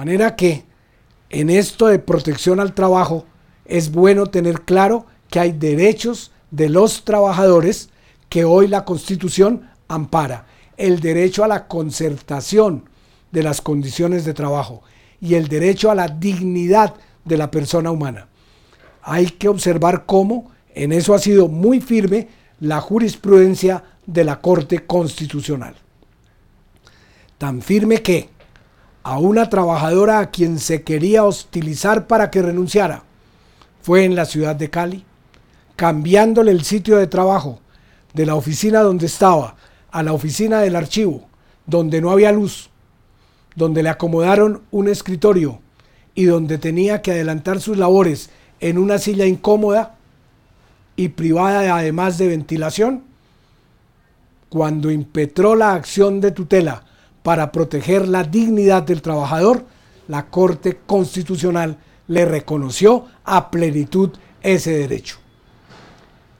manera que en esto de protección al trabajo es bueno tener claro que hay derechos de los trabajadores que hoy la Constitución ampara. El derecho a la concertación de las condiciones de trabajo y el derecho a la dignidad de la persona humana. Hay que observar cómo en eso ha sido muy firme la jurisprudencia de la Corte Constitucional. Tan firme que a una trabajadora a quien se quería hostilizar para que renunciara. Fue en la ciudad de Cali, cambiándole el sitio de trabajo de la oficina donde estaba a la oficina del archivo, donde no había luz, donde le acomodaron un escritorio y donde tenía que adelantar sus labores en una silla incómoda y privada además de ventilación, cuando impetró la acción de tutela para proteger la dignidad del trabajador, la Corte Constitucional le reconoció a plenitud ese derecho.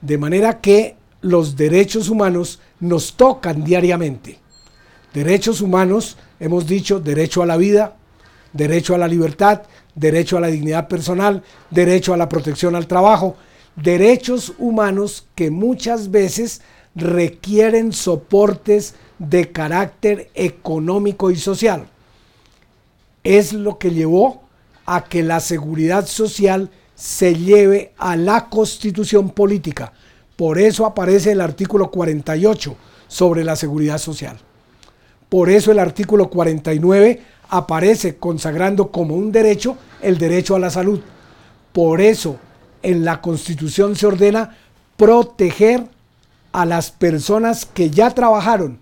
De manera que los derechos humanos nos tocan diariamente. Derechos humanos, hemos dicho, derecho a la vida, derecho a la libertad, derecho a la dignidad personal, derecho a la protección al trabajo, derechos humanos que muchas veces requieren soportes de carácter económico y social. Es lo que llevó a que la seguridad social se lleve a la constitución política. Por eso aparece el artículo 48 sobre la seguridad social. Por eso el artículo 49 aparece consagrando como un derecho el derecho a la salud. Por eso en la constitución se ordena proteger a las personas que ya trabajaron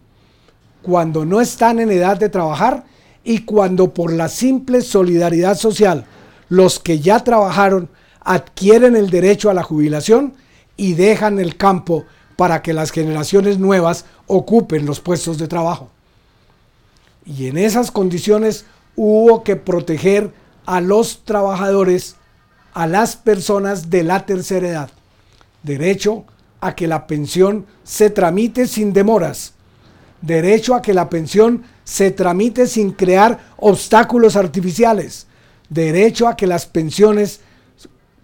cuando no están en edad de trabajar y cuando por la simple solidaridad social los que ya trabajaron adquieren el derecho a la jubilación y dejan el campo para que las generaciones nuevas ocupen los puestos de trabajo. Y en esas condiciones hubo que proteger a los trabajadores, a las personas de la tercera edad. Derecho a que la pensión se tramite sin demoras. Derecho a que la pensión se tramite sin crear obstáculos artificiales. Derecho a que las pensiones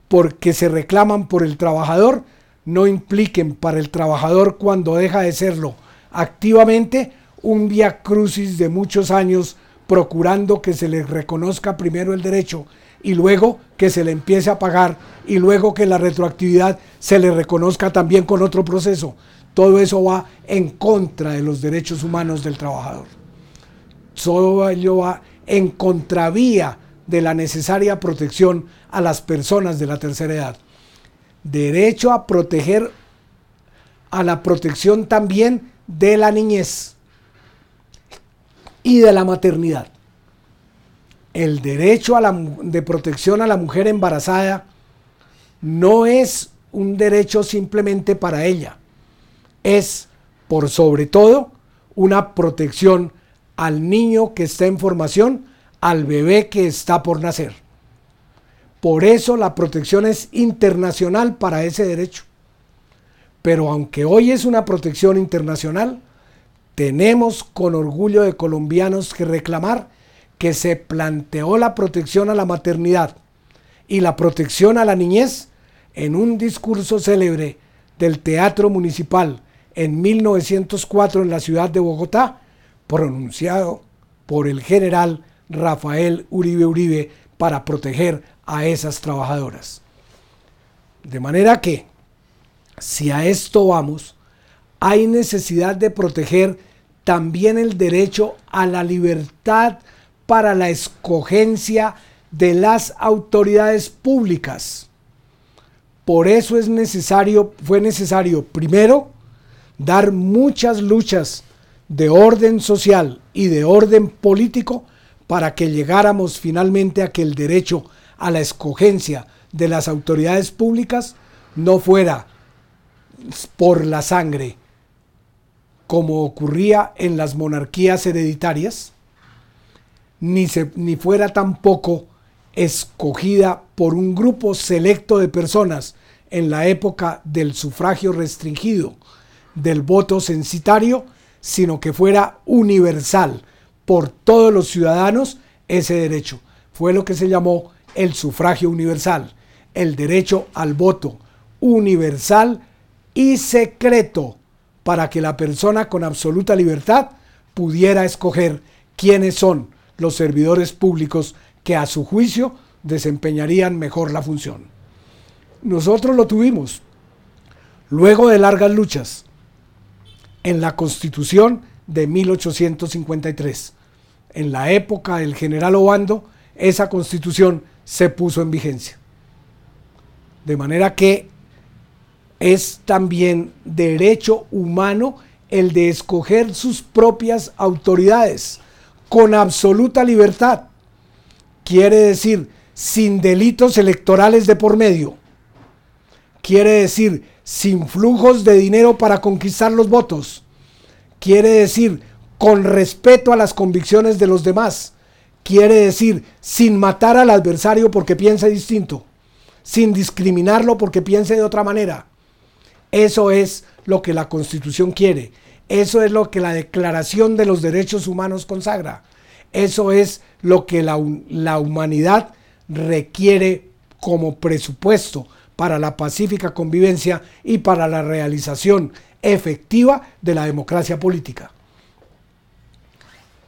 porque se reclaman por el trabajador no impliquen para el trabajador cuando deja de serlo activamente un via crucis de muchos años procurando que se le reconozca primero el derecho y luego que se le empiece a pagar y luego que la retroactividad se le reconozca también con otro proceso. Todo eso va en contra de los derechos humanos del trabajador. Todo ello va en contravía de la necesaria protección a las personas de la tercera edad. Derecho a proteger a la protección también de la niñez y de la maternidad el derecho de protección a la mujer embarazada no es un derecho simplemente para ella, es por sobre todo una protección al niño que está en formación, al bebé que está por nacer. Por eso la protección es internacional para ese derecho. Pero aunque hoy es una protección internacional, tenemos con orgullo de colombianos que reclamar que se planteó la protección a la maternidad y la protección a la niñez en un discurso célebre del Teatro Municipal en 1904 en la ciudad de Bogotá, pronunciado por el general Rafael Uribe Uribe para proteger a esas trabajadoras. De manera que, si a esto vamos, hay necesidad de proteger también el derecho a la libertad para la escogencia de las autoridades públicas. Por eso es necesario, fue necesario primero dar muchas luchas de orden social y de orden político para que llegáramos finalmente a que el derecho a la escogencia de las autoridades públicas no fuera por la sangre, como ocurría en las monarquías hereditarias, ni, ni fuera tampoco escogida por un grupo selecto de personas en la época del sufragio restringido, del voto censitario, sino que fuera universal por todos los ciudadanos ese derecho. Fue lo que se llamó el sufragio universal, el derecho al voto universal y secreto para que la persona con absoluta libertad pudiera escoger quiénes son los servidores públicos que a su juicio desempeñarían mejor la función. Nosotros lo tuvimos. Luego de largas luchas, en la Constitución de 1853, en la época del general Obando, esa Constitución se puso en vigencia. De manera que es también derecho humano el de escoger sus propias autoridades con absoluta libertad. Quiere decir, sin delitos electorales de por medio. Quiere decir, sin flujos de dinero para conquistar los votos. Quiere decir, con respeto a las convicciones de los demás. Quiere decir, sin matar al adversario porque piense distinto. Sin discriminarlo porque piense de otra manera. Eso es lo que la Constitución quiere. Eso es lo que la Declaración de los Derechos Humanos consagra. Eso es lo que la, la humanidad requiere como presupuesto para la pacífica convivencia y para la realización efectiva de la democracia política.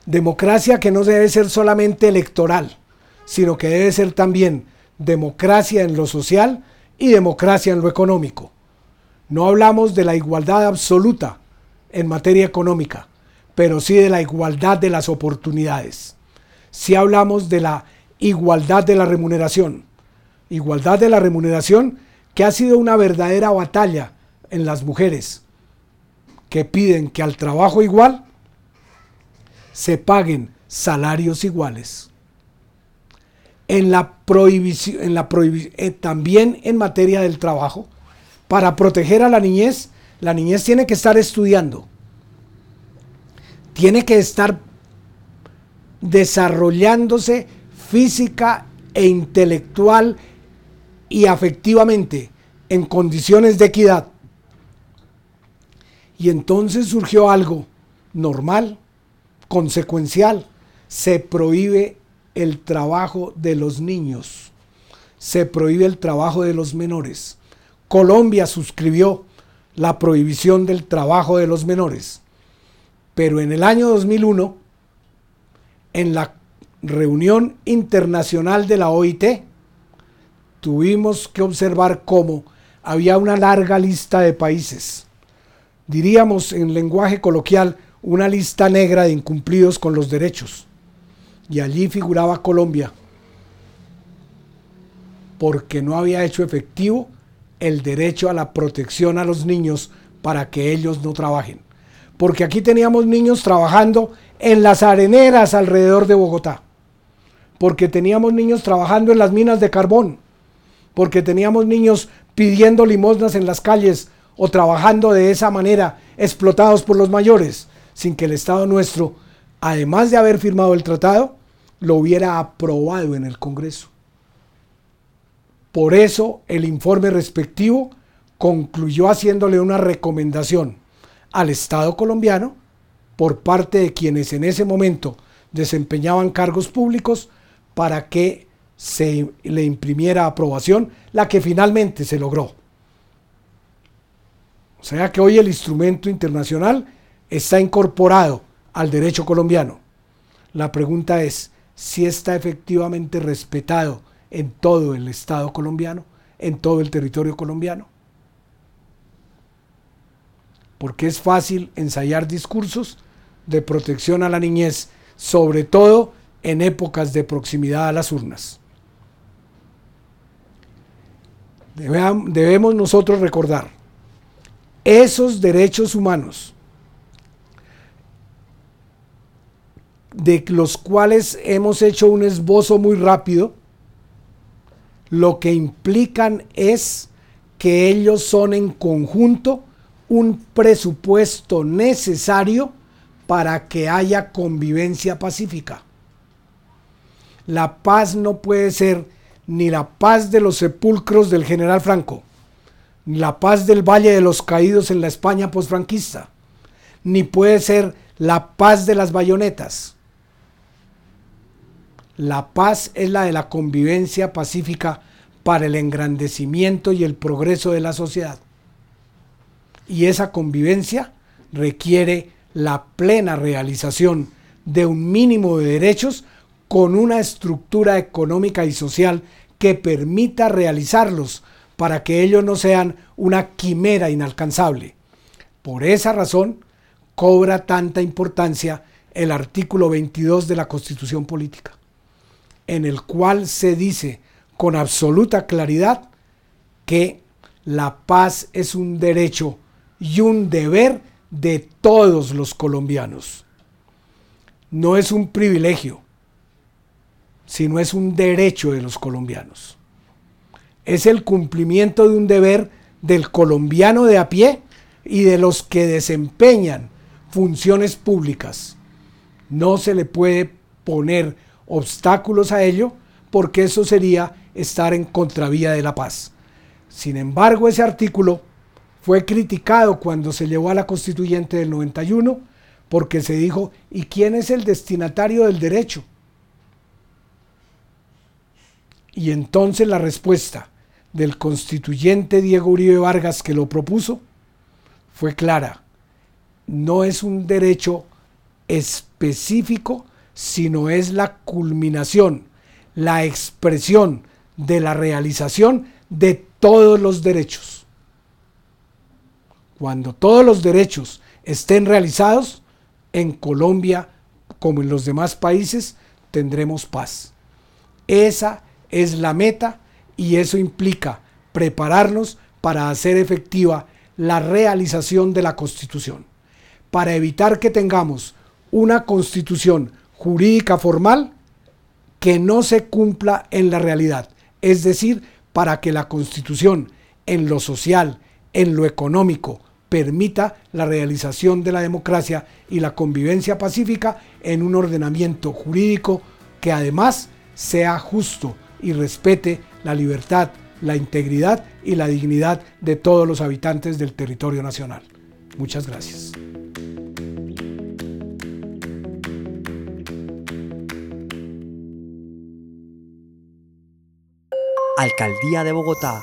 Democracia que no debe ser solamente electoral, sino que debe ser también democracia en lo social y democracia en lo económico. No hablamos de la igualdad absoluta en materia económica, pero sí de la igualdad de las oportunidades. Si hablamos de la igualdad de la remuneración, igualdad de la remuneración que ha sido una verdadera batalla en las mujeres, que piden que al trabajo igual se paguen salarios iguales. En la prohibición, en la eh, también en materia del trabajo, para proteger a la niñez, la niñez tiene que estar estudiando, tiene que estar desarrollándose física e intelectual y afectivamente en condiciones de equidad. Y entonces surgió algo normal, consecuencial, se prohíbe el trabajo de los niños, se prohíbe el trabajo de los menores. Colombia suscribió la prohibición del trabajo de los menores, pero en el año 2001, en la reunión internacional de la OIT, tuvimos que observar cómo había una larga lista de países, diríamos en lenguaje coloquial, una lista negra de incumplidos con los derechos. Y allí figuraba Colombia, porque no había hecho efectivo el derecho a la protección a los niños para que ellos no trabajen. Porque aquí teníamos niños trabajando en las areneras alrededor de Bogotá. Porque teníamos niños trabajando en las minas de carbón. Porque teníamos niños pidiendo limosnas en las calles o trabajando de esa manera, explotados por los mayores sin que el Estado nuestro, además de haber firmado el tratado, lo hubiera aprobado en el Congreso. Por eso el informe respectivo concluyó haciéndole una recomendación al Estado colombiano por parte de quienes en ese momento desempeñaban cargos públicos para que se le imprimiera aprobación, la que finalmente se logró. O sea que hoy el instrumento internacional está incorporado al derecho colombiano. La pregunta es si está efectivamente respetado en todo el Estado colombiano, en todo el territorio colombiano. Porque es fácil ensayar discursos de protección a la niñez, sobre todo en épocas de proximidad a las urnas. Debemos nosotros recordar esos derechos humanos de los cuales hemos hecho un esbozo muy rápido, lo que implican es que ellos son en conjunto un presupuesto necesario para que haya convivencia pacífica. La paz no puede ser ni la paz de los sepulcros del general Franco, ni la paz del Valle de los Caídos en la España posfranquista, ni puede ser la paz de las bayonetas La paz es la de la convivencia pacífica para el engrandecimiento y el progreso de la sociedad. Y esa convivencia requiere la plena realización de un mínimo de derechos con una estructura económica y social que permita realizarlos para que ellos no sean una quimera inalcanzable. Por esa razón, cobra tanta importancia el artículo 22 de la Constitución Política, en el cual se dice con absoluta claridad que la paz es un derecho y un deber de todos los colombianos. No es un privilegio, sino es un derecho de los colombianos. Es el cumplimiento de un deber del colombiano de a pie y de los que desempeñan funciones públicas. No se le puede poner obstáculos a ello porque eso sería estar en contravía de la paz. Sin embargo, ese artículo fue criticado cuando se llevó a la constituyente del 91 porque se dijo, ¿y quién es el destinatario del derecho? Y entonces la respuesta del constituyente Diego Uribe Vargas que lo propuso fue clara. No es un derecho específico, sino es la culminación, la expresión de la realización de todos los derechos. Cuando todos los derechos estén realizados, en Colombia, como en los demás países, tendremos paz. Esa es la meta y eso implica prepararnos para hacer efectiva la realización de la Constitución, para evitar que tengamos una Constitución jurídica formal que no se cumpla en la realidad, es decir, para que la Constitución en lo social, en lo económico, permita la realización de la democracia y la convivencia pacífica en un ordenamiento jurídico que además sea justo y respete la libertad, la integridad y la dignidad de todos los habitantes del territorio nacional. Muchas gracias. Alcaldía de Bogotá